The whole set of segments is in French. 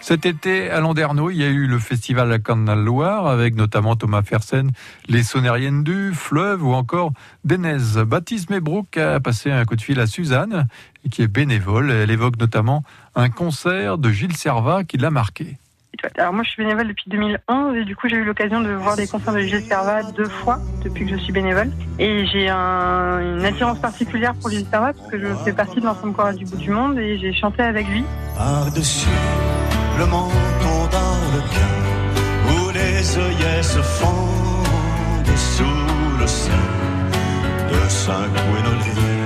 Cet été, à Landerneau, il y a eu le festival à Canal Loire avec notamment Thomas Fersen, les Sonériennes du Fleuve ou encore Denez. Baptiste Mebrook a passé un coup de fil à Suzanne, qui est bénévole. Elle évoque notamment un concert de Gilles Servat qui l'a marqué. Alors moi je suis bénévole depuis 2011 et du coup j'ai eu l'occasion de voir des concerts de Gilles Servat deux fois depuis que je suis bénévole. Et j'ai un, une attirance particulière pour Gilles Servat parce que je fais partie de l'ensemble choral du bout du monde et j'ai chanté avec lui. Par-dessus le menton dans le cœur où les œillets se fondent sous le de Saint-Gwenolé.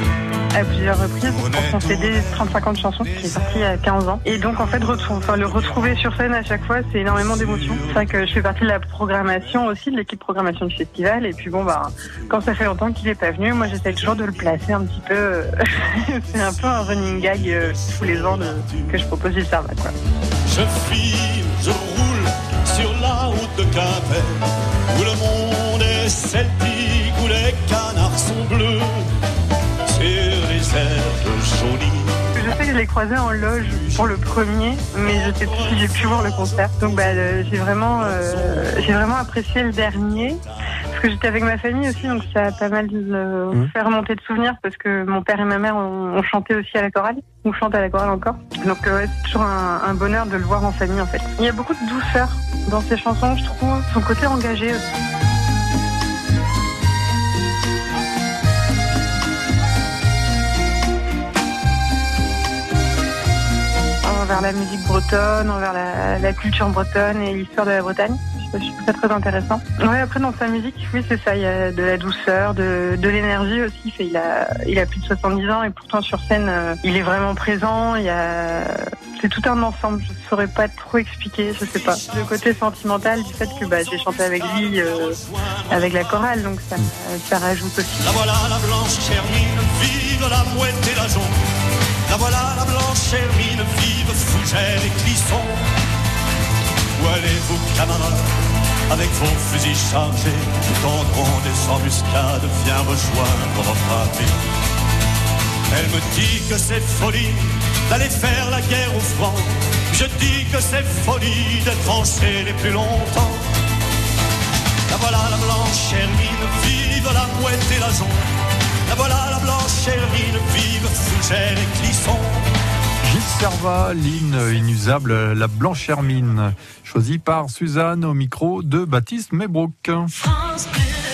À plusieurs reprises pour son CD 30-50 chansons qui est sorti il y a 15 ans. Et donc en fait enfin, le retrouver sur scène à chaque fois c'est énormément d'émotions. C'est vrai que je fais partie de la programmation aussi, de l'équipe programmation du festival et puis bon bah quand ça fait longtemps qu'il est pas venu, moi j'essaie toujours de le placer un petit peu. c'est un peu un running gag euh, tous les ans de- que je propose du Servat quoi. Je file, je roule sur la route de Quimper où le monde est celtique, où les canards sont bleus Je l'ai croisé en loge pour le premier, mais je sais plus si j'ai pu voir le concert. Donc bah, j'ai vraiment, euh, j'ai vraiment apprécié le dernier. Parce que j'étais avec ma famille aussi, donc ça a pas mal euh, fait remonter de souvenirs parce que mon père et ma mère ont, ont chanté aussi à la chorale. On chante à la chorale encore. Donc euh, c'est toujours un, un bonheur de le voir en famille en fait. Il y a beaucoup de douceur dans ses chansons, je trouve. Son côté engagé aussi. Envers la musique bretonne, envers la, la culture bretonne et l'histoire de la Bretagne. Je trouve ça très intéressant. Ouais, après dans sa musique, oui c'est ça, il y a de la douceur, de, de l'énergie aussi. Il, a, il a plus de 70 ans et pourtant sur scène, euh, il est vraiment présent. C'est tout un ensemble. Je saurais pas trop expliquer, je sais pas. Le côté sentimental du fait que bah, j'ai chanté avec lui, euh, avec la chorale, donc ça, ça rajoute aussi. La voilà la blanche vive la mouette et la jaune. La voilà la blanche vive Et Clisson. Où allez-vous, camarades, avec vos fusils chargés? Nous tendrons des embuscades, viens rejoindre votre armée. Elle me dit que c'est folie d'aller faire la guerre au front. Je dis que c'est folie d'être enchaîné plus longtemps. La voilà la blanche Hermine, vive la mouette et la jaune. La voilà la blanche Hermine, vive Fougère et Clisson. Servat, l'hymne inusable, la blanche hermine, choisi par Suzanne au micro de Baptiste Mebrook. France Bleu.